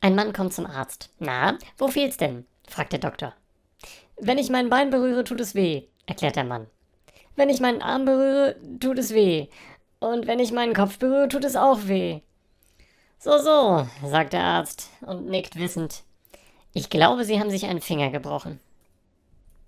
Ein Mann kommt zum Arzt. Na, wo fehlt's denn? fragt der Doktor. Wenn ich mein Bein berühre, tut es weh, erklärt der Mann. Wenn ich meinen Arm berühre, tut es weh. Und wenn ich meinen Kopf berühre, tut es auch weh. So, so, sagt der Arzt und nickt wissend. Ich glaube, Sie haben sich einen Finger gebrochen.